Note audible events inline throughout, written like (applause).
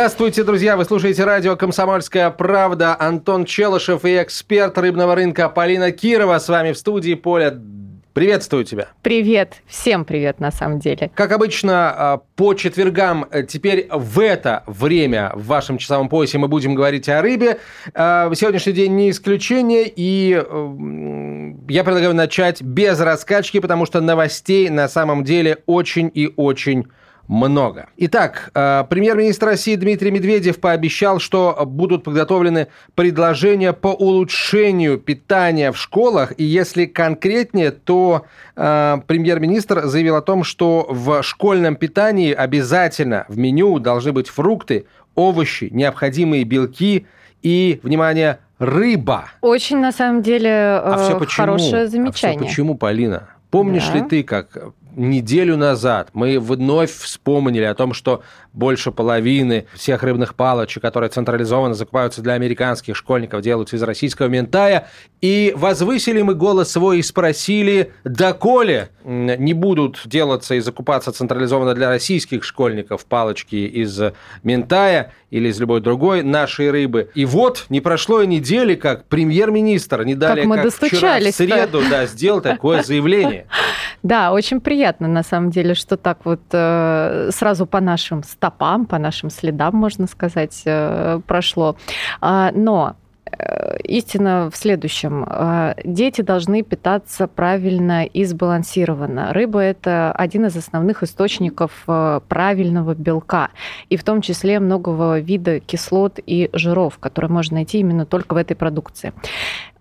Здравствуйте, друзья! Вы слушаете радио «Комсомольская правда». Антон Челышев и эксперт рыбного рынка Полина Кирова с вами в студии. Поля, Приветствую тебя. Привет. Всем привет, на самом деле. Как обычно, а, по четвергам э, теперь в это время в вашем часовом поясе мы будем говорить о рыбе. А, сегодняшний день не исключение, и я предлагаю начать без раскачки, потому что новостей на самом деле очень и очень много. Итак, э, премьер-министр России Дмитрий Медведев пообещал, что будут подготовлены предложения по улучшению питания в школах. И если конкретнее, то э, премьер-министр заявил о том, что в школьном питании обязательно в меню должны быть фрукты, овощи, необходимые белки и, внимание, рыба. Очень, на самом деле, а все почему? хорошее замечание. А все почему, Полина? Помнишь да. ли ты, как неделю назад мы вновь вспомнили о том, что больше половины всех рыбных палочек, которые централизованно закупаются для американских школьников, делаются из российского ментая. И возвысили мы голос свой и спросили, доколе не будут делаться и закупаться централизованно для российских школьников палочки из ментая или из любой другой нашей рыбы. И вот не прошло и недели, как премьер-министр, не далее как, мы как вчера в среду, да, сделал такое заявление. (laughs) Да, очень приятно, на самом деле, что так вот э, сразу по нашим стопам, по нашим следам, можно сказать, э, прошло. А, но Э, истина в следующем. Э, дети должны питаться правильно и сбалансированно. Рыба – это один из основных источников э, правильного белка, и в том числе многого вида кислот и жиров, которые можно найти именно только в этой продукции.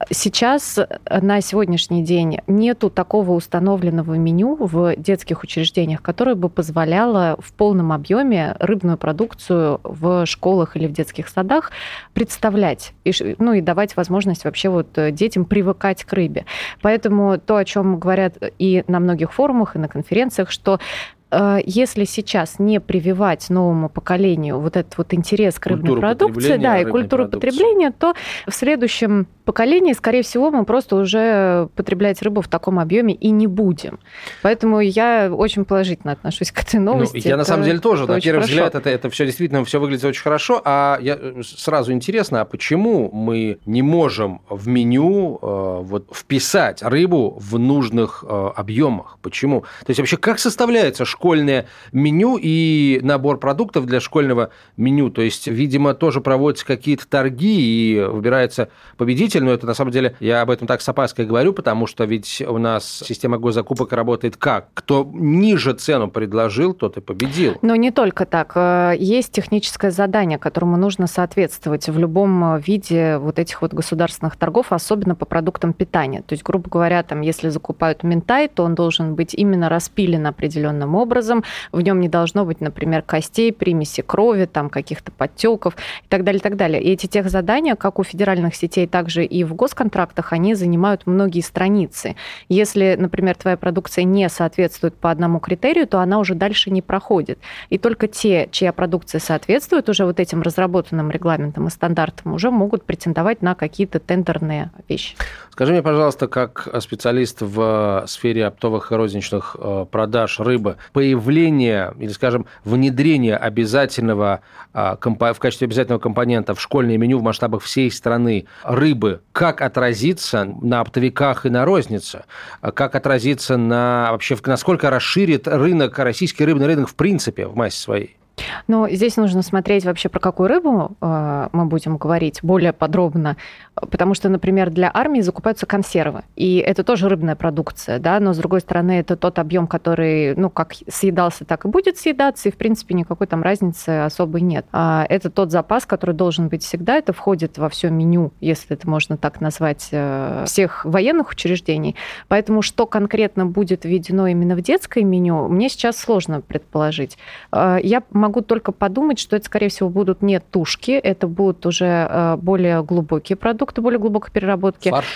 Сейчас, на сегодняшний день, нету такого установленного меню в детских учреждениях, которое бы позволяло в полном объеме рыбную продукцию в школах или в детских садах представлять ну и давать возможность вообще вот э, детям привыкать к рыбе. Поэтому то, о чем говорят и на многих форумах, и на конференциях, что э, если сейчас не прививать новому поколению вот этот вот интерес к рыбной культуру продукции, да, и культуру продукции. потребления, то в следующем поколении, скорее всего, мы просто уже потреблять рыбу в таком объеме и не будем. Поэтому я очень положительно отношусь к этой ну, новости. Ну, я это, на самом деле тоже, на первый взгляд, это, это все действительно все выглядит очень хорошо. А я сразу интересно, а почему мы не можем в меню э, вот, вписать рыбу в нужных э, объемах? Почему? То есть вообще как составляется школьное меню и набор продуктов для школьного меню? То есть, видимо, тоже проводятся какие-то торги и выбирается победитель но это на самом деле, я об этом так с опаской говорю, потому что ведь у нас система госзакупок работает как? Кто ниже цену предложил, тот и победил. Но не только так. Э, есть техническое задание, которому нужно соответствовать в любом виде вот этих вот государственных торгов, особенно по продуктам питания. То есть, грубо говоря, там, если закупают ментай, то он должен быть именно распилен определенным образом. В нем не должно быть, например, костей, примеси крови, там каких-то подтеков и так далее, и так далее. И эти тех задания, как у федеральных сетей, также и в госконтрактах они занимают многие страницы. Если, например, твоя продукция не соответствует по одному критерию, то она уже дальше не проходит. И только те, чья продукция соответствует уже вот этим разработанным регламентам и стандартам, уже могут претендовать на какие-то тендерные вещи. Скажи мне, пожалуйста, как специалист в сфере оптовых и розничных э, продаж рыбы, появление или, скажем, внедрение обязательного а, в качестве обязательного компонента в школьное меню в масштабах всей страны рыбы как отразится на оптовиках и на рознице, как отразится на вообще, насколько расширит рынок, российский рыбный рынок в принципе в массе своей? Но здесь нужно смотреть вообще, про какую рыбу э, мы будем говорить более подробно, потому что, например, для армии закупаются консервы, и это тоже рыбная продукция, да, но, с другой стороны, это тот объем, который, ну, как съедался, так и будет съедаться, и, в принципе, никакой там разницы особой нет. А это тот запас, который должен быть всегда, это входит во все меню, если это можно так назвать, э, всех военных учреждений. Поэтому что конкретно будет введено именно в детское меню, мне сейчас сложно предположить. Э, я могу могу только подумать, что это, скорее всего, будут не тушки, это будут уже э, более глубокие продукты, более глубокой переработки. Фарш.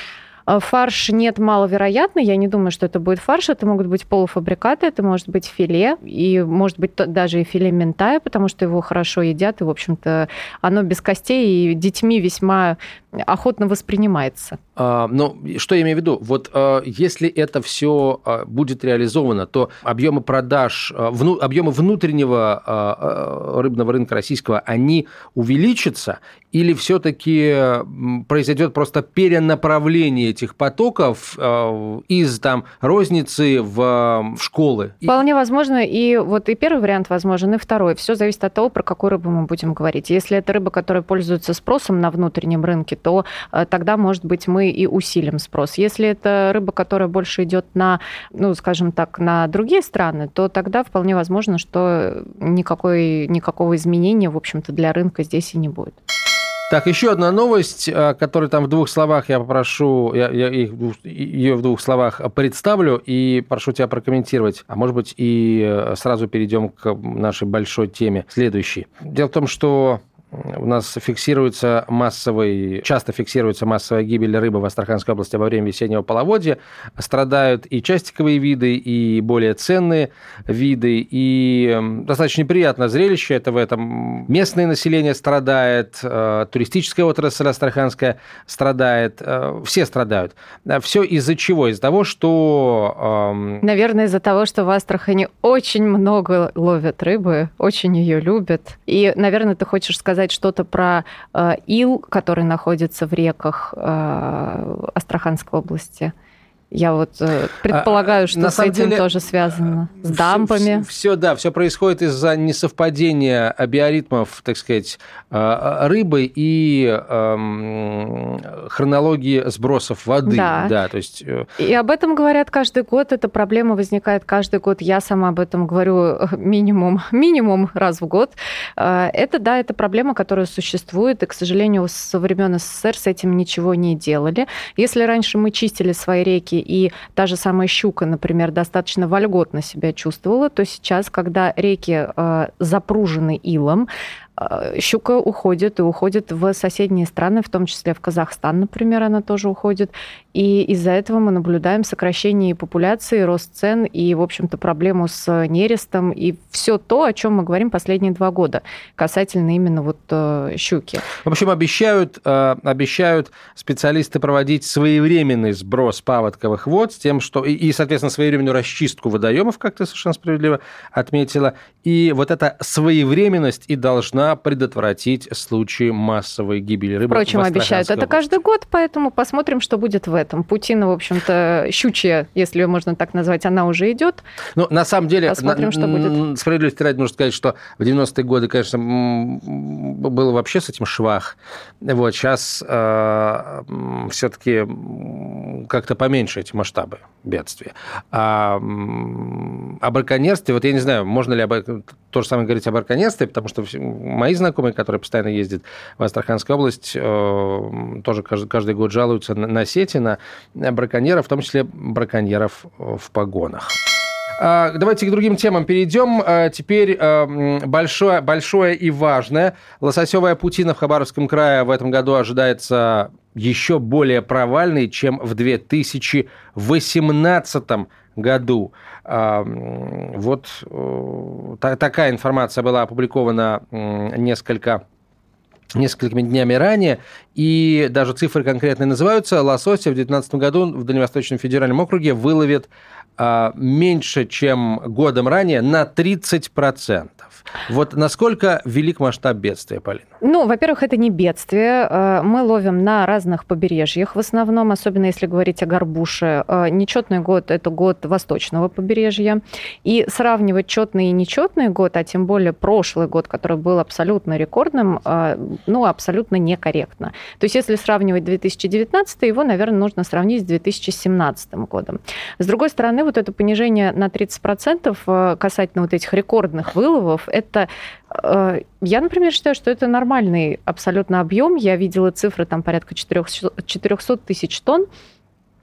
А, фарш нет маловероятно. Я не думаю, что это будет фарш. Это могут быть полуфабрикаты, это может быть филе, и может быть даже и филе ментая, потому что его хорошо едят, и, в общем-то, оно без костей и детьми весьма охотно воспринимается. А, ну, что я имею в виду? Вот а, если это все а, будет реализовано, то объемы продаж, а, вну, объемы внутреннего а, а, рыбного рынка российского, они увеличатся, или все-таки произойдет просто перенаправление этих потоков э, из там розницы в, школы? Вполне возможно, и вот и первый вариант возможен, и второй. Все зависит от того, про какую рыбу мы будем говорить. Если это рыба, которая пользуется спросом на внутреннем рынке, то э, тогда, может быть, мы и усилим спрос. Если это рыба, которая больше идет на, ну, скажем так, на другие страны, то тогда вполне возможно, что никакой, никакого изменения, в общем-то, для рынка здесь и не будет. Так, еще одна новость, э, которую там в двух словах я попрошу, я, я их, ее в двух словах представлю и прошу тебя прокомментировать. А может быть и э, сразу перейдем к нашей большой теме следующей. Дело в том, что у нас фиксируется массовый, часто фиксируется массовая гибель рыбы в Астраханской области во время весеннего половодья. Страдают и частиковые виды, и более ценные виды. И достаточно неприятное зрелище это в этом. Местное население страдает, э, туристическая отрасль астраханская страдает, э, все страдают. Все из-за чего? Из-за того, что... Наверное, из-за того, что в Астрахани очень много ловят рыбы, очень ее любят. И, наверное, ты хочешь сказать, сказать что-то про э, ил, который находится в реках э, Астраханской области? Я вот э, предполагаю, а, что с этим деле, тоже связано. С дампами. Все, все, да, все происходит из-за несовпадения биоритмов, так сказать, э, рыбы и э, хронологии сбросов воды. Да. да то есть... Э, и об этом говорят каждый год. Эта проблема возникает каждый год. Я сама об этом говорю минимум, (laughs) минимум раз в год. Это, да, это проблема, которая существует. И, к сожалению, со времен СССР с этим ничего не делали. Если раньше мы чистили свои реки и та же самая щука, например, достаточно вольготно себя чувствовала, то сейчас, когда реки э, запружены илом, щука уходит и уходит в соседние страны, в том числе в Казахстан, например, она тоже уходит. И из-за этого мы наблюдаем сокращение популяции, рост цен и, в общем-то, проблему с нерестом и все то, о чем мы говорим последние два года касательно именно вот э, щуки. В общем, обещают, э, обещают специалисты проводить своевременный сброс паводковых вод с тем, что и, соответственно, своевременную расчистку водоемов, как ты совершенно справедливо отметила. И вот эта своевременность и должна должна предотвратить случаи массовой гибели рыбы. Впрочем, обещают это каждый год, поэтому посмотрим, что будет в этом. Путина, в общем-то, щучья, если ее можно так назвать, она уже идет. Ну, на самом деле, посмотрим, на, что будет. Справедливости ради, нужно сказать, что в 90-е годы, конечно, было вообще с этим швах. Вот сейчас э, все-таки как-то поменьше эти масштабы бедствия. А о браконьерстве, вот я не знаю, можно ли об, то же самое говорить о браконьерстве, потому что мои знакомые, которые постоянно ездят в Астраханскую область, э, тоже каждый, каждый год жалуются на, на сети, на браконьеров, в том числе браконьеров в погонах. А, давайте к другим темам перейдем. А, теперь э, большое, большое и важное. Лососевая путина в Хабаровском крае в этом году ожидается еще более провальной, чем в 2018 году. А, вот э, такая информация была опубликована несколько несколькими днями ранее, и даже цифры конкретные называются. Лосося в 2019 году в Дальневосточном федеральном округе выловит а, меньше, чем годом ранее, на 30%. Вот насколько велик масштаб бедствия, Полина? Ну, во-первых, это не бедствие. Э, мы ловим на разных побережьях в основном, особенно если говорить о горбуше. Э, нечетный год – это год восточного побережья. И сравнивать четный и нечетный год, а тем более прошлый год, который был абсолютно рекордным, э, ну, абсолютно некорректно. То есть если сравнивать 2019, его, наверное, нужно сравнить с 2017 годом. С другой стороны, вот это понижение на 30% касательно вот этих рекордных выловов, это э, я, например, считаю, что это нормальный абсолютно объем. Я видела цифры там порядка 400 тысяч тонн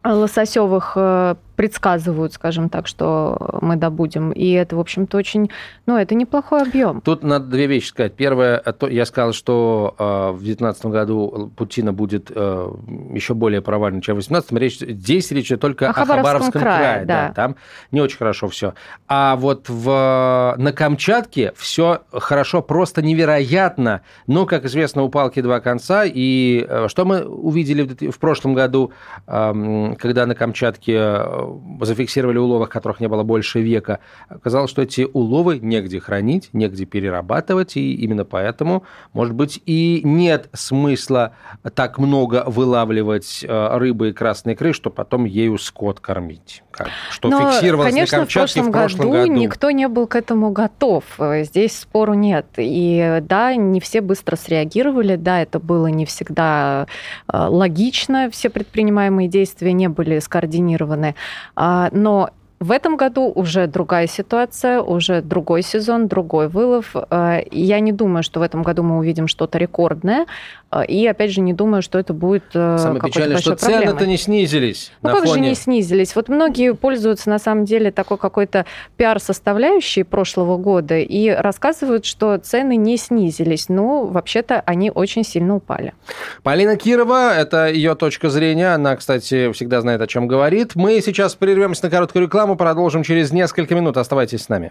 лососевых э, предсказывают, скажем так, что мы добудем. И это, в общем-то, очень, ну, это неплохой объем. Тут надо две вещи сказать. Первое, я сказал, что в 2019 году Путина будет еще более провальным, чем в 2018. Речь, здесь речь только о, о Хабаровском, Хабаровском крае. крае да. да. Там не очень хорошо все. А вот в, на Камчатке все хорошо, просто невероятно. Но, как известно, у палки два конца. И что мы увидели в прошлом году, когда на Камчатке э, зафиксировали уловы, которых не было больше века, оказалось, что эти уловы негде хранить, негде перерабатывать, и именно поэтому, может быть, и нет смысла так много вылавливать э, рыбы и красной икры, что потом ею скот кормить. Как, что Но, фиксировалось конечно, на Камчатке в прошлом, в прошлом году, году. никто не был к этому готов. Здесь спору нет. И да, не все быстро среагировали, да, это было не всегда э, логично, все предпринимаемые действия не были скоординированы. А, но в этом году уже другая ситуация, уже другой сезон, другой вылов. Э, я не думаю, что в этом году мы увидим что-то рекордное. Э, и, опять же, не думаю, что это будет э, Самое печальное, что цены-то не снизились. Ну, как фоне... же не снизились? Вот многие пользуются, на самом деле, такой какой-то пиар-составляющей прошлого года и рассказывают, что цены не снизились. Ну, вообще-то, они очень сильно упали. Полина Кирова, это ее точка зрения. Она, кстати, всегда знает, о чем говорит. Мы сейчас прервемся на короткую рекламу продолжим через несколько минут. Оставайтесь с нами.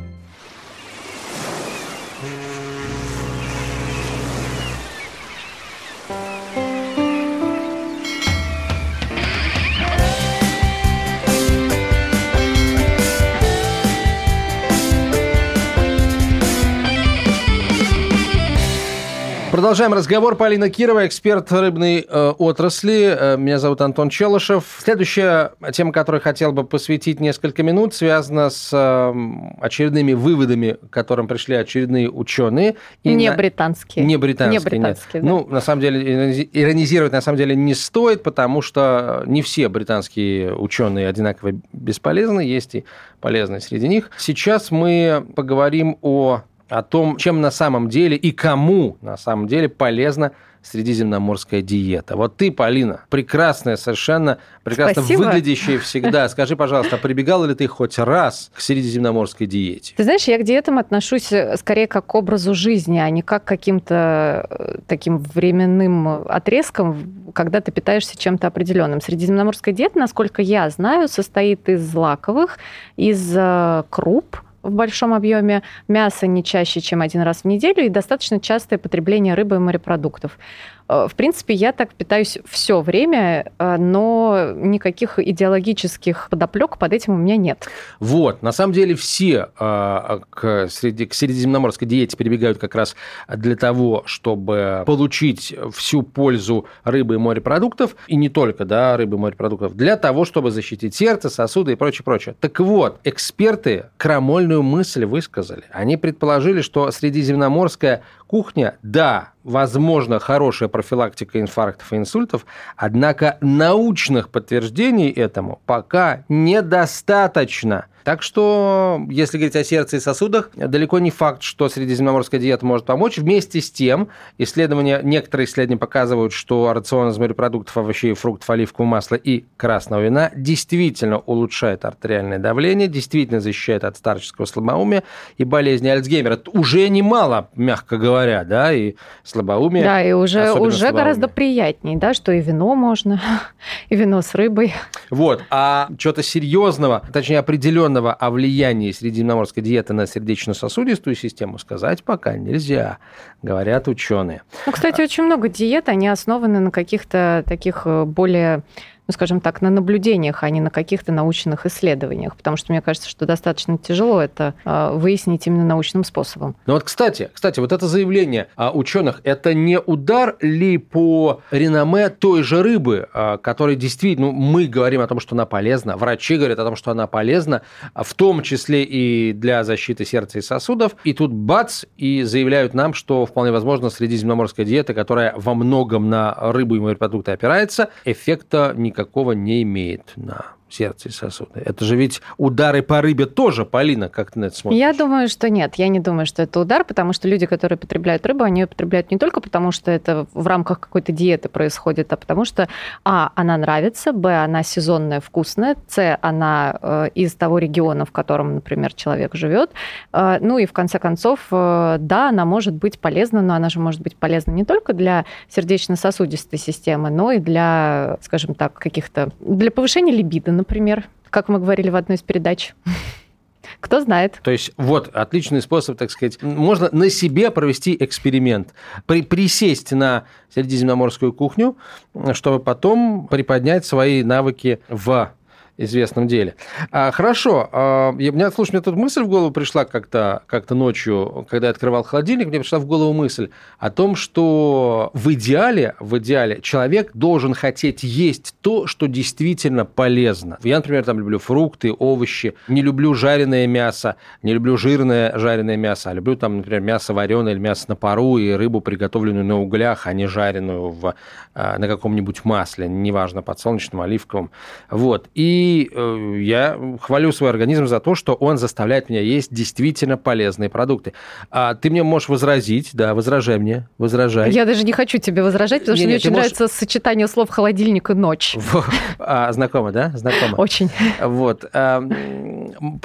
Продолжаем разговор. Полина Кирова, эксперт рыбной э, отрасли. Э, меня зовут Антон Челышев. Следующая тема, которой хотел бы посвятить несколько минут, связана с э, очередными выводами, к которым пришли очередные ученые. И не на... британские. Не британские, не британские нет. Да. Ну, на самом деле, иронизировать на самом деле не стоит, потому что не все британские ученые одинаково бесполезны, есть и полезные среди них. Сейчас мы поговорим о о том, чем на самом деле и кому на самом деле полезна средиземноморская диета. Вот ты, Полина, прекрасная совершенно, прекрасно Спасибо. выглядящая (laughs) всегда. Скажи, пожалуйста, прибегала ли ты хоть раз к средиземноморской диете? Ты знаешь, я к диетам отношусь э, скорее как к образу жизни, а не как к каким-то э, таким временным отрезкам, когда ты питаешься чем-то определенным. Средиземноморская диета, насколько я знаю, состоит из злаковых, из э, круп, в большом объеме, мясо не чаще, чем один раз в неделю и достаточно частое потребление рыбы и морепродуктов. Э, в принципе, я так питаюсь все время, э, но никаких идеологических подоплек под этим у меня нет. Вот, на самом деле все э, к, среди, к средиземноморской диете перебегают как раз для того, чтобы получить всю пользу рыбы и морепродуктов, и не только да, рыбы и морепродуктов, для того, чтобы защитить сердце, сосуды и прочее, прочее. Так вот, эксперты крамольную мысль высказали. Они предположили, что средиземноморская кухня, да, возможно, хорошая профилактика инфарктов и инсультов, однако научных подтверждений этому пока недостаточно. Так что, если говорить о сердце и сосудах, далеко не факт, что средиземноморская диета может помочь. Вместе с тем, исследования, некоторые исследования показывают, что рацион из морепродуктов, овощей, фруктов, оливкового масла и красного вина действительно улучшает артериальное давление, действительно защищает от старческого слабоумия и болезни Альцгеймера. Это уже немало, мягко говоря, да, и слабоумие. Да, и уже, уже гораздо приятнее, да, что и вино можно, (laughs) и вино с рыбой. Вот, а что-то серьезного, точнее определенного определенного о влиянии средиземноморской диеты на сердечно-сосудистую систему сказать пока нельзя, говорят ученые. Ну, кстати, очень много диет, они основаны на каких-то таких э, более ну, скажем так, на наблюдениях, а не на каких-то научных исследованиях, потому что мне кажется, что достаточно тяжело это а, выяснить именно научным способом. Ну вот, кстати, кстати, вот это заявление ученых, это не удар ли по реноме той же рыбы, а, которая действительно, ну, мы говорим о том, что она полезна, врачи говорят о том, что она полезна, в том числе и для защиты сердца и сосудов, и тут бац, и заявляют нам, что вполне возможно средиземноморская диета, которая во многом на рыбу и морепродукты опирается, эффекта никакого не имеет на сердце и сосуды. Это же ведь удары по рыбе тоже, Полина, как ты на это смотришь? Я думаю, что нет. Я не думаю, что это удар, потому что люди, которые потребляют рыбу, они ее потребляют не только потому, что это в рамках какой-то диеты происходит, а потому что, а, она нравится, б, она сезонная, вкусная, с, она э, из того региона, в котором, например, человек живет. Э, ну и в конце концов, э, да, она может быть полезна, но она же может быть полезна не только для сердечно-сосудистой системы, но и для, скажем так, каких-то, для повышения либидо, например, как мы говорили в одной из передач. (laughs) Кто знает. То есть вот отличный способ, так сказать, можно на себе провести эксперимент, при, присесть на средиземноморскую кухню, чтобы потом приподнять свои навыки в известном деле. А, хорошо. А, я, меня, слушай, мне тут мысль в голову пришла как-то как ночью, когда я открывал холодильник, мне пришла в голову мысль о том, что в идеале, в идеале человек должен хотеть есть то, что действительно полезно. Я, например, там люблю фрукты, овощи, не люблю жареное мясо, не люблю жирное жареное мясо, а люблю там, например, мясо вареное или мясо на пару и рыбу, приготовленную на углях, а не жареную в, а, на каком-нибудь масле, неважно, подсолнечном, оливковом. Вот. И э, я хвалю свой организм за то, что он заставляет меня есть действительно полезные продукты. А ты мне можешь возразить, да, возражай мне, возражай. Я даже не хочу тебе возражать, потому не, что не, мне очень можешь... нравится сочетание слов холодильник и ночь. (laughs) А, знакомо, да? Знакомо. Очень. Вот. А,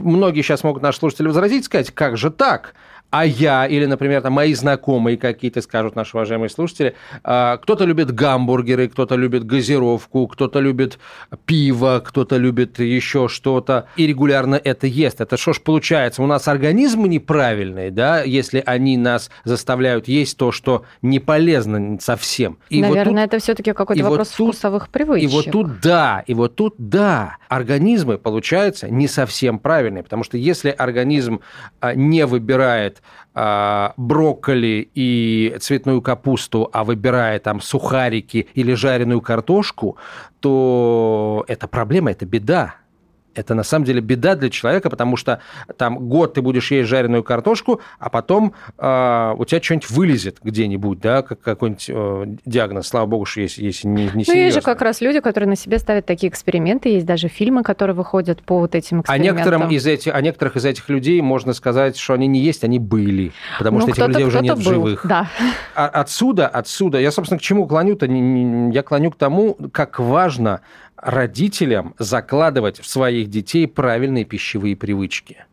многие сейчас могут наши слушатели возразить, сказать, как же так? А я или, например, там, мои знакомые какие-то скажут, наши уважаемые слушатели, а, кто-то любит гамбургеры, кто-то любит газировку, кто-то любит пиво, кто-то любит еще что-то, и регулярно это ест. Это что ж получается? У нас организмы неправильные, да, если они нас заставляют есть то, что не полезно совсем. И Наверное, вот тут, это все-таки какой-то вопрос вот тут, вкусовых привычек. И вот тут да, и вот тут да, организмы, получается, не совсем правильные, потому что если организм а, не выбирает выбирает э, брокколи и цветную капусту, а выбирает там сухарики или жареную картошку, то это проблема, это беда это на самом деле беда для человека, потому что там год ты будешь есть жареную картошку, а потом э, у тебя что-нибудь вылезет где-нибудь, да, как какой-нибудь э, диагноз. Слава богу, что если, если не, не Ну, есть же как раз люди, которые на себе ставят такие эксперименты. Есть даже фильмы, которые выходят по вот этим экспериментам. А, некоторым из этих, а некоторых из этих людей можно сказать, что они не есть, они были. Потому ну, что этих людей уже нет был, в живых. Да. А, отсюда, отсюда, я, собственно, к чему клоню-то? Я клоню к тому, как важно родителям закладывать в своих детей правильные пищевые привычки.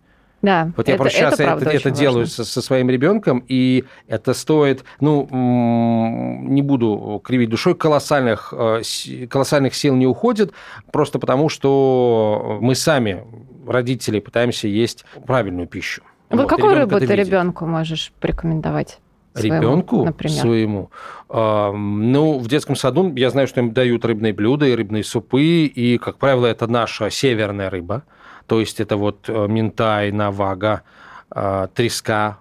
Да, вот я просто сейчас это, это, это делаю со, со своим ребенком, и это стоит, ну, не буду кривить душой, колоссальных, э, колоссальных сил не уходит, просто потому что мы сами, родители, пытаемся есть правильную пищу. Вот, вот какую рыбу ты ребенку можешь порекомендовать? Своему, ребенку например. своему. Ну, в детском саду я знаю, что им дают рыбные блюда и рыбные супы, и, как правило, это наша северная рыба, то есть это вот э, минтай, навага, а, треска.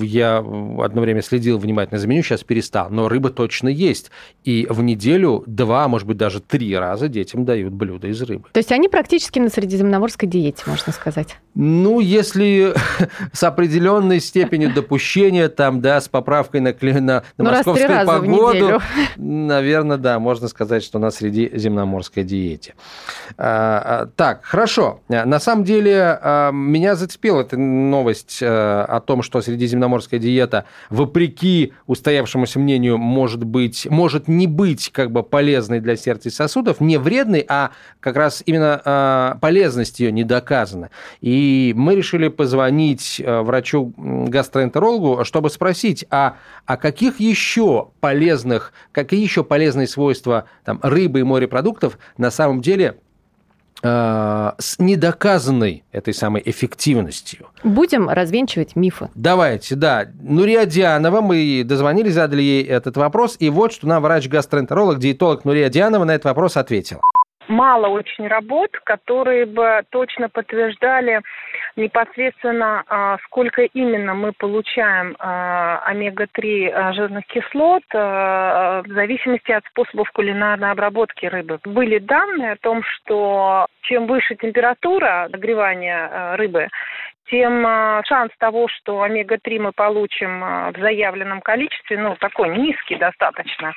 Я одно время следил внимательно за меню, сейчас перестал. Но рыба точно есть. И в неделю два, может быть, даже три раза детям дают блюда из рыбы. То есть они практически на средиземноморской диете, можно сказать? Ну, если (laughs) с определенной степенью допущения, там, да, с поправкой на, на, на ну, московскую погоду, наверное, да, можно сказать, что на средиземноморской диете. А, а, так, хорошо. На самом деле, меня зацепила эта новость новость э, о том, что средиземноморская диета, вопреки устоявшемуся мнению, может быть, может не быть как бы полезной для сердца и сосудов, не вредной, а как раз именно э, полезность ее не доказана. И мы решили позвонить э, врачу-гастроэнтерологу, чтобы спросить, а, а каких еще полезных, какие еще полезные свойства там, рыбы и морепродуктов на самом деле с недоказанной этой самой эффективностью. Будем развенчивать мифы. Давайте, да. Нурия Дианова, мы дозвонились, задали ей этот вопрос, и вот что нам врач-гастроэнтеролог, диетолог Нурия Дианова на этот вопрос ответила. Мало очень работ, которые бы точно подтверждали непосредственно, а, сколько именно мы получаем а, омега-3 а, жирных кислот в зависимости от способов кулинарной обработки рыбы. Были данные о том, что чем выше температура нагревания рыбы, тем а, шанс того, что омега-3 мы получим а, в заявленном количестве, ну, такой низкий достаточно.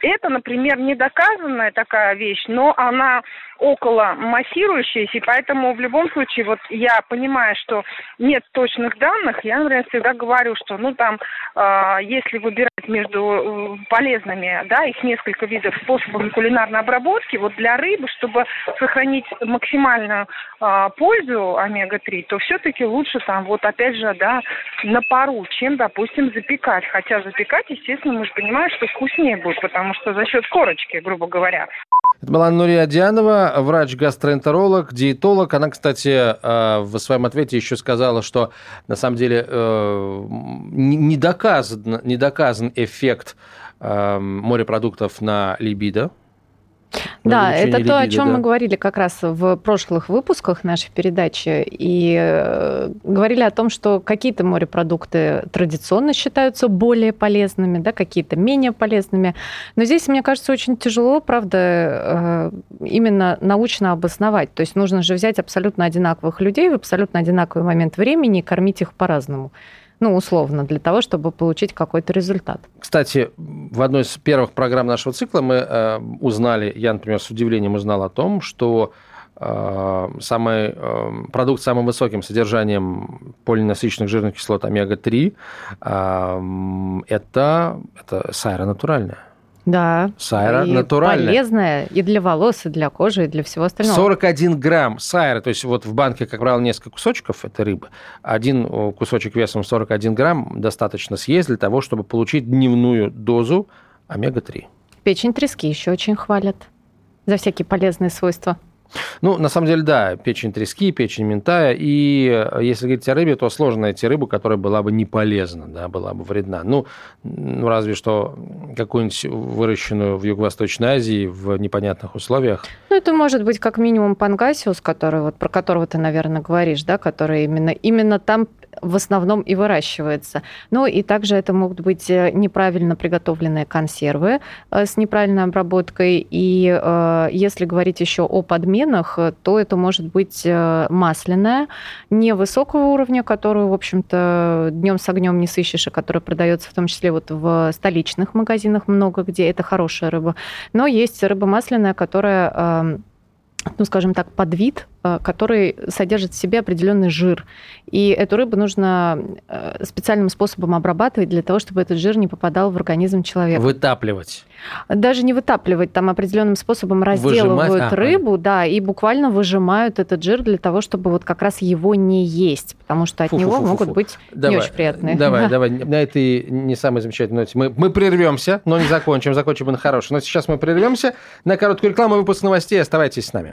Это, например, недоказанная такая вещь, но она около массирующаяся, и поэтому в любом случае, вот я понимаю, что нет точных данных, я, например, всегда говорю, что, ну, там, э, если выбирать между э, полезными, да, их несколько видов способами кулинарной обработки, вот для рыбы, чтобы сохранить максимальную э, пользу омега-3, то все-таки лучше там, вот опять же, да, на пару, чем, допустим, запекать. Хотя запекать, естественно, мы же понимаем, что вкуснее будет, потому что за счет корочки, грубо говоря. Это была Нурия Дианова, врач-гастроэнтеролог, диетолог. Она, кстати, э, в своем ответе еще сказала, что на самом деле э, не доказан, не доказан эффект э, морепродуктов на либидо, да, это то, о чем да. мы говорили как раз в прошлых выпусках нашей передачи. И э, говорили о том, что какие-то морепродукты традиционно считаются более полезными, да, какие-то менее полезными. Но здесь, мне кажется, очень тяжело, правда, э, именно научно обосновать. То есть нужно же взять абсолютно одинаковых людей в абсолютно одинаковый момент времени и кормить их по-разному ну, условно, для того, чтобы получить какой-то результат. Кстати, в одной из первых программ нашего цикла мы э, узнали, я, например, с удивлением узнал о том, что э, самый, э, продукт с самым высоким содержанием полиненасыщенных жирных кислот омега-3 э, это, это сайра натуральная. Да. Сайра и натуральная. полезная и для волос, и для кожи, и для всего остального. 41 грамм сайра, то есть вот в банке, как правило, несколько кусочков этой рыбы. Один э, кусочек весом 41 грамм достаточно съесть для того, чтобы получить дневную дозу омега-3. Печень трески еще очень хвалят за всякие полезные свойства. Ну, на самом деле, да, печень трески, печень ментая. И э, если говорить о рыбе, то сложно найти рыбу, которая была бы не полезна, да, была бы вредна. Ну, ну разве что какую-нибудь выращенную в Юго-Восточной Азии в непонятных условиях. Ну, это может быть как минимум пангасиус, который, вот, про которого ты, наверное, говоришь, да, который именно, именно там в основном и выращивается. Ну и также это могут быть э, неправильно приготовленные консервы э, с неправильной обработкой. И если говорить еще о подменах, то это может быть масляная, невысокого уровня, которую, в общем-то, днем с огнем не сыщешь, и которая продается в том числе вот в столичных магазинах много где. Это хорошая рыба. Но есть рыба масляная, которая эм, ну, скажем так, подвид, э, который содержит в себе определенный жир. И эту рыбу нужно э, специальным способом обрабатывать для того, чтобы этот жир не попадал в организм человека. Вытапливать. Даже не вытапливать, там определенным способом разделывают Выжимать? рыбу, а, да, и буквально выжимают этот жир для того, чтобы вот как раз его не есть, потому что от фу, него фу, фу, могут фу. быть давай, не очень приятные. Давай, давай, на этой не самой замечательной ноте мы, мы прервемся, но не закончим, закончим на хорошем. Но сейчас мы прервемся на короткую рекламу, выпуск новостей. Оставайтесь с нами.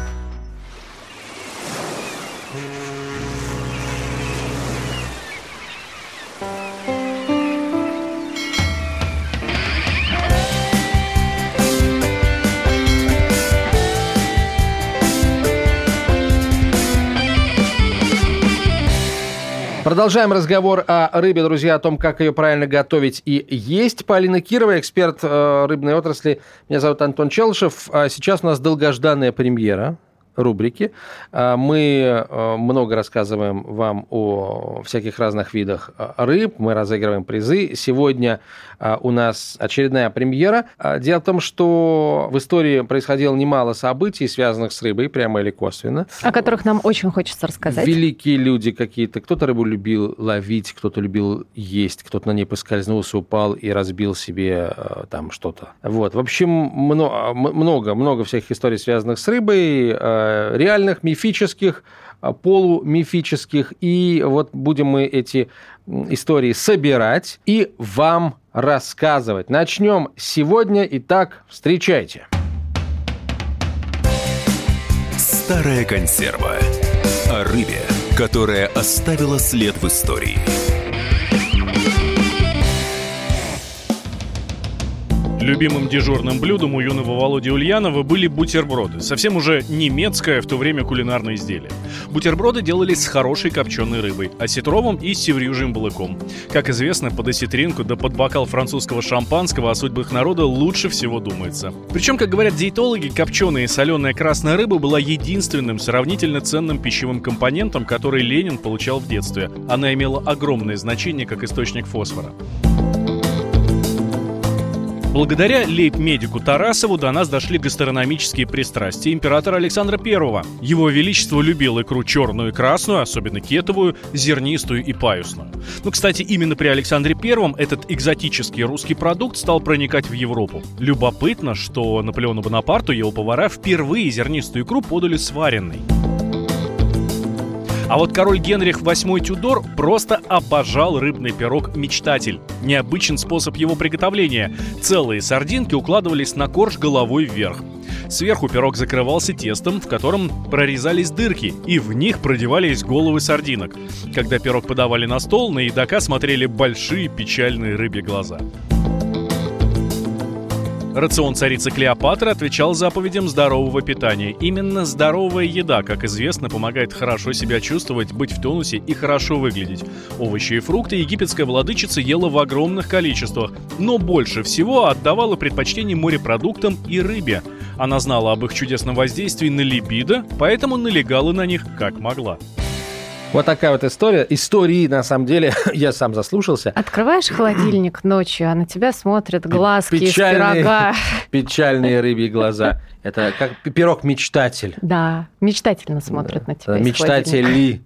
Продолжаем разговор о рыбе, друзья, о том, как ее правильно готовить и есть. Полина Кирова, эксперт э, рыбной отрасли. Меня зовут Антон Челышев. А сейчас у нас долгожданная премьера рубрики. А, мы э, много рассказываем вам о всяких разных видах э, рыб, мы разыгрываем призы. Сегодня э, у нас очередная премьера. А, дело в том, что в истории происходило немало событий, связанных с рыбой, прямо или косвенно. О которых нам очень хочется рассказать. Великие люди какие-то. Кто-то рыбу любил ловить, кто-то любил есть, кто-то на ней поскользнулся, упал и разбил себе там что-то. Вот. В общем, много, много всяких историй, связанных с рыбой э, реальных, мифических, э, полумифических. И вот будем мы эти истории собирать и вам рассказывать. Начнем сегодня. Итак, встречайте. Старая консерва. О рыбе, которая оставила след в истории. Любимым дежурным блюдом у юного Володи Ульянова были бутерброды. Совсем уже немецкое в то время кулинарное изделие. Бутерброды делались с хорошей копченой рыбой, осетровым и севрюжим балыком. Как известно, под осетринку да под бокал французского шампанского о судьбах народа лучше всего думается. Причем, как говорят диетологи, копченая и соленая красная рыба была единственным сравнительно ценным пищевым компонентом, который Ленин получал в детстве. Она имела огромное значение как источник фосфора. Благодаря лейб-медику Тарасову до нас дошли гастрономические пристрастия императора Александра I. Его Величество любил икру черную и красную, особенно кетовую, зернистую и паюсную. Ну, кстати, именно при Александре I этот экзотический русский продукт стал проникать в Европу. Любопытно, что Наполеону Бонапарту его повара впервые зернистую икру подали сваренной. А вот король Генрих VIII Тюдор просто обожал рыбный пирог «Мечтатель». Необычен способ его приготовления. Целые сардинки укладывались на корж головой вверх. Сверху пирог закрывался тестом, в котором прорезались дырки, и в них продевались головы сардинок. Когда пирог подавали на стол, на едока смотрели большие печальные рыбьи глаза. Рацион царицы Клеопатры отвечал заповедям здорового питания. Именно здоровая еда, как известно, помогает хорошо себя чувствовать, быть в тонусе и хорошо выглядеть. Овощи и фрукты египетская владычица ела в огромных количествах, но больше всего отдавала предпочтение морепродуктам и рыбе. Она знала об их чудесном воздействии на либидо, поэтому налегала на них как могла. Вот такая вот история. Истории, на самом деле, (laughs) я сам заслушался. Открываешь холодильник ночью, а на тебя смотрят глазки Печальные- из пирога. (laughs) Печальные рыбьи глаза. Это как пирог-мечтатель. Да, мечтательно смотрят на тебя. Мечтатели.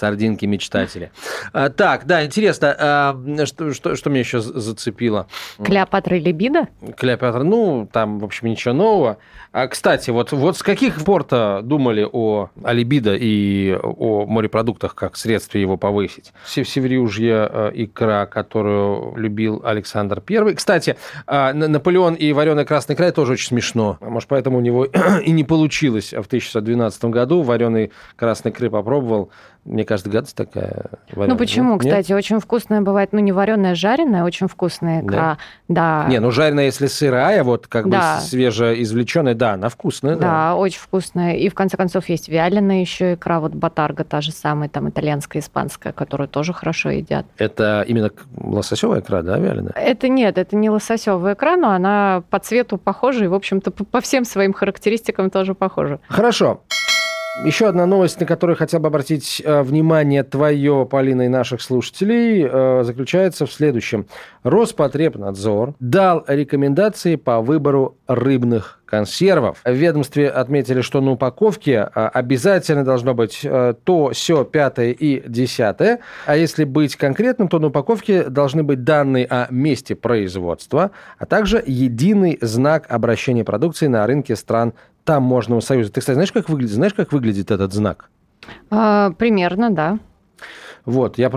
Сардинки мечтатели. А, так, да, интересно, а, что, что, что меня еще за- зацепило? Клеопатра и Либидо? Клеопатра, ну, там, в общем, ничего нового. А, кстати, вот, вот с каких пор-то думали о, о либидо и о морепродуктах как средстве его повысить? Сев- Севрюжья э, икра, которую любил Александр I. Кстати, а, Наполеон и вареный красный край тоже очень смешно. А Может, поэтому у него (clears throat) и не получилось в 1612 году. Вареный красный икры попробовал. Мне кажется, гадость такая. Ну вареная. почему, Нет? кстати, очень вкусная бывает, ну не вареная, а жареная, очень вкусная икра. Да. Не, ну жареная, если сырая, вот как Да. бы свежеизвлеченная, да, она вкусная, да. Да, очень вкусная. И в конце концов есть вяленая еще икра, вот батарга та же самая, там итальянская, испанская, которую тоже хорошо едят. Это именно лососевая икра, да, вяленая? Это нет, это не лососевая икра, но она по цвету похожа и, в общем-то, по всем своим характеристикам тоже похожа. Хорошо. Еще одна новость, на которую хотел бы обратить э, внимание твое, Полина, и наших слушателей, э, заключается в следующем. Роспотребнадзор дал рекомендации по выбору рыбных консервов. В ведомстве отметили, что на упаковке э, обязательно должно быть э, то, все, пятое и десятое. А если быть конкретным, то на упаковке должны быть данные о месте производства, а также единый знак обращения продукции на рынке стран таможенного союза. Ты, кстати, знаешь, как выглядит, знаешь, как выглядит этот знак? А, примерно, да. Вот, я...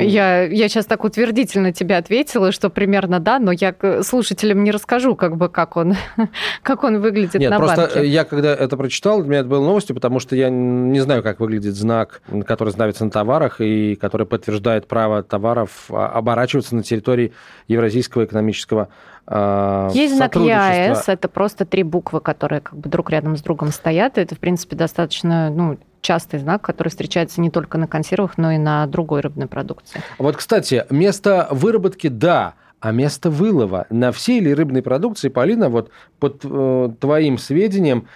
Я, я сейчас так утвердительно тебе ответила, что примерно да, но я слушателям не расскажу, как бы как он, (laughs) как он выглядит Нет, на просто банке. я когда это прочитал, для меня это было новостью, потому что я не знаю, как выглядит знак, который ставится на товарах и который подтверждает право товаров а, оборачиваться на территории Евразийского экономического а, Есть знак. ЕАЭС, это просто три буквы, которые как бы друг рядом с другом стоят. Это, в принципе, достаточно ну, частый знак, который встречается не только на консервах, но и на другой рыбной продукции. Вот, кстати, место выработки – да, а место вылова на всей ли рыбной продукции, Полина, вот под э, твоим сведением,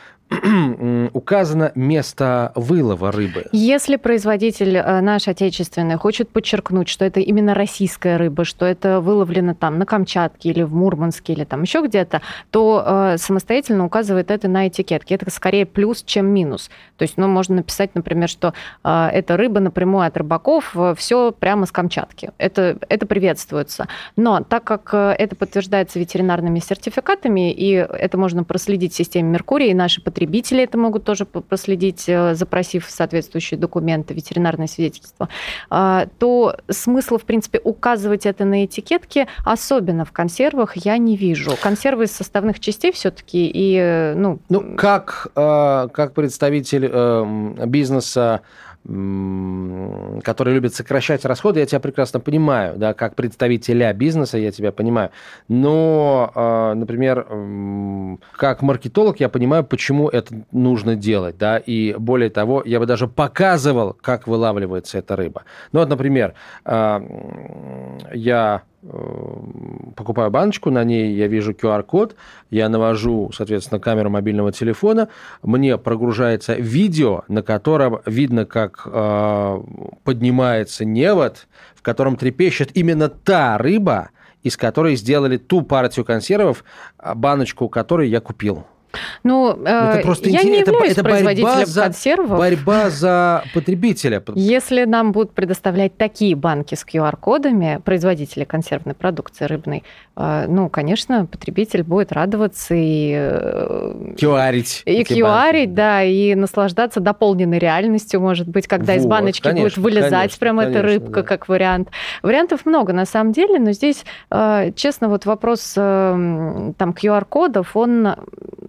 указано место вылова рыбы. Если производитель э, наш отечественный хочет подчеркнуть, что это именно российская рыба, что это выловлено там на Камчатке или в Мурманске или там еще где-то, то э, самостоятельно указывает это на этикетке. Это скорее плюс, чем минус. То есть, ну, можно написать, например, что э, эта рыба напрямую от рыбаков, все прямо с Камчатки. Это, это приветствуется. Но так как э, это подтверждается ветеринарными сертификатами, и это можно проследить в системе Меркурия, и наши потребители потребители это могут тоже проследить, э, запросив соответствующие документы, ветеринарное свидетельство, а, то смысла, в принципе, указывать это на этикетке, особенно в консервах, я не вижу. Консервы из составных частей все-таки и, э, ну... Ну, как, э, как представитель бизнеса который любит сокращать расходы, я тебя прекрасно понимаю, да, как представителя бизнеса я тебя понимаю. Но, а, например, как маркетолог я понимаю, почему это нужно делать, да, и более того, я бы даже показывал, как вылавливается эта рыба. Ну вот, например, а, я покупаю баночку, на ней я вижу QR-код, я навожу, соответственно, камеру мобильного телефона, мне прогружается видео, на котором видно, как э, поднимается невод, в котором трепещет именно та рыба, из которой сделали ту партию консервов, баночку которой я купил. Ну, ну это э, просто я не являюсь это, производителем за, консервов. Борьба за потребителя. Если нам будут предоставлять такие банки с QR-кодами, производители консервной продукции рыбной, э, ну, конечно, потребитель будет радоваться и... Кьюарить. Э, и кьюарить, да, и наслаждаться дополненной реальностью, может быть, когда вот, из баночки конечно, будет вылезать конечно, прям конечно, эта рыбка, да. как вариант. Вариантов много, на самом деле, но здесь, честно, вот вопрос там QR-кодов, он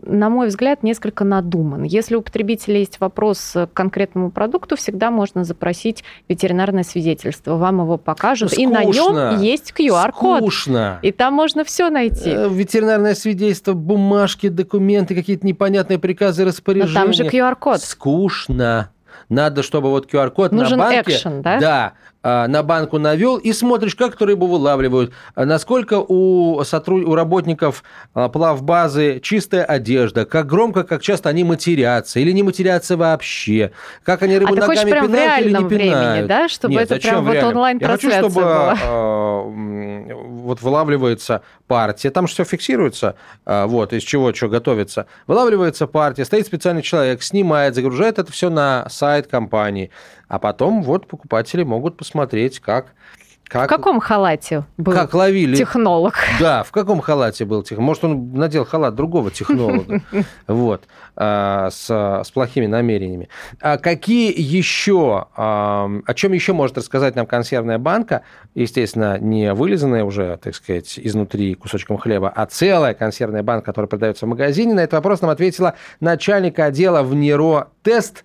на мой взгляд, несколько надуман. Если у потребителя есть вопрос к конкретному продукту, всегда можно запросить ветеринарное свидетельство. Вам его покажут, Скучно. и на нем есть QR-код. Скучно. И там можно все найти. Э, ветеринарное свидетельство, бумажки, документы, какие-то непонятные приказы, распоряжения. Но там же QR-код. Скучно. Надо, чтобы вот QR-код на банке... Action, да? Да, а, на банку навел и смотришь, как эту рыбу вылавливают, а насколько у, сотруд... у работников а, плавбазы чистая одежда, как громко, как часто они матерятся или не матерятся вообще, как они рыбу а ногами пинают в или не времени, пинают. да, чтобы Нет, это прям вот онлайн-трансляция Я хочу, чтобы была. Вот вылавливается партия, там же все фиксируется, вот, из чего что готовится. Вылавливается партия, стоит специальный человек, снимает, загружает это все на сайт компании, а потом вот покупатели могут посмотреть, как как, в каком халате был как ловили... технолог? Да, в каком халате был технолог? Может, он надел халат другого технолога, (laughs) вот, а, с, с плохими намерениями. А какие еще, а, о чем еще может рассказать нам консервная банка? Естественно, не вылизанная уже, так сказать, изнутри кусочком хлеба, а целая консервная банка, которая продается в магазине. На этот вопрос нам ответила начальник отдела в НИРО «Тест»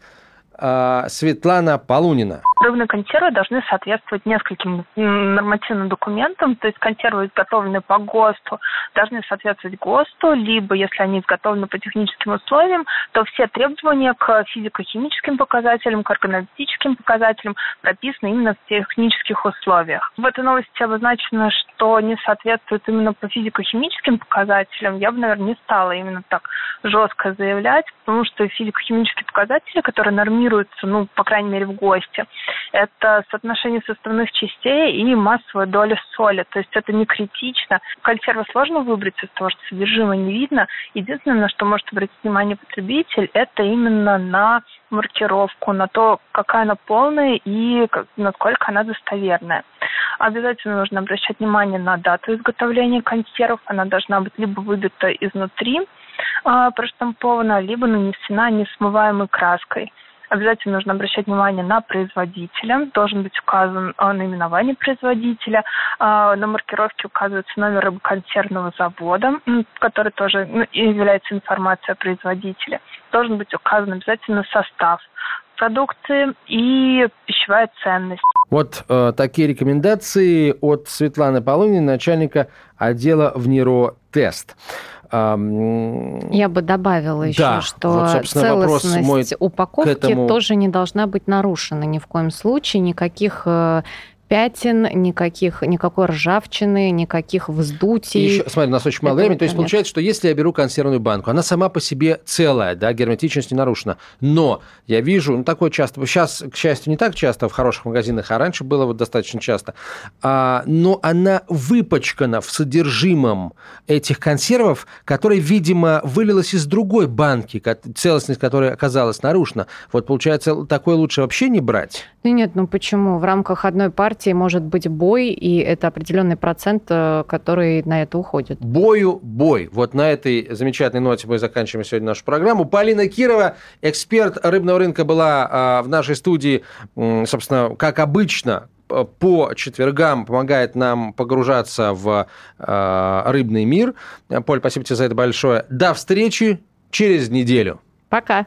А, Светлана Полунина. Рыбные консервы должны соответствовать нескольким нормативным документам, то есть консервы, изготовленные по ГОСТу, должны соответствовать ГОСТу, либо, если они изготовлены по техническим условиям, то все требования к физико-химическим показателям, к органолептическим показателям прописаны именно в технических условиях. В этой новости обозначено, что не соответствует именно по физико-химическим показателям. Я бы, наверное, не стала именно так жестко заявлять, потому что физико-химические показатели, которые нормируют формируется, ну, по крайней мере, в ГОСТе, это соотношение составных частей и массовая доля соли. То есть это не критично. Консервы сложно выбрать из того, что содержимое не видно. Единственное, на что может обратить внимание потребитель, это именно на маркировку, на то, какая она полная и насколько она достоверная. Обязательно нужно обращать внимание на дату изготовления консервов. Она должна быть либо выбита изнутри, э, проштампована, либо нанесена несмываемой краской. Обязательно нужно обращать внимание на производителя. Должен быть указан наименование производителя. А, на маркировке указывается номер рыбоконсервного завода, который тоже ну, является информацией о производителе. Должен быть указан обязательно состав продукции и пищевая ценность. Вот э, такие рекомендации от Светланы Полуниной, начальника отдела в НИРО «Тест». Я бы добавила еще, да, что вот, целостность мой упаковки этому... тоже не должна быть нарушена ни в коем случае, никаких э, пятен, никаких, никакой ржавчины, никаких вздутий. Еще, смотри, у нас очень мало времени. То есть получается, что если я беру консервную банку, она сама по себе целая, да, герметичность не нарушена. Но я вижу, ну, такое часто, сейчас, к счастью, не так часто в хороших магазинах, а раньше было вот достаточно часто, а, но она выпачкана в содержимом этих консервов, которая, видимо, вылилась из другой банки, целостность которой оказалась нарушена. Вот получается, такое лучше вообще не брать? Да нет, ну почему? В рамках одной партии партии может быть бой, и это определенный процент, э, который на это уходит. Бою бой. Вот на этой замечательной ноте мы заканчиваем сегодня нашу программу. Полина Кирова, эксперт рыбного рынка, была а, в нашей студии, собственно, как обычно, по четвергам помогает нам погружаться в э, рыбный мир. Поль, спасибо тебе за это большое. До встречи через неделю. Пока.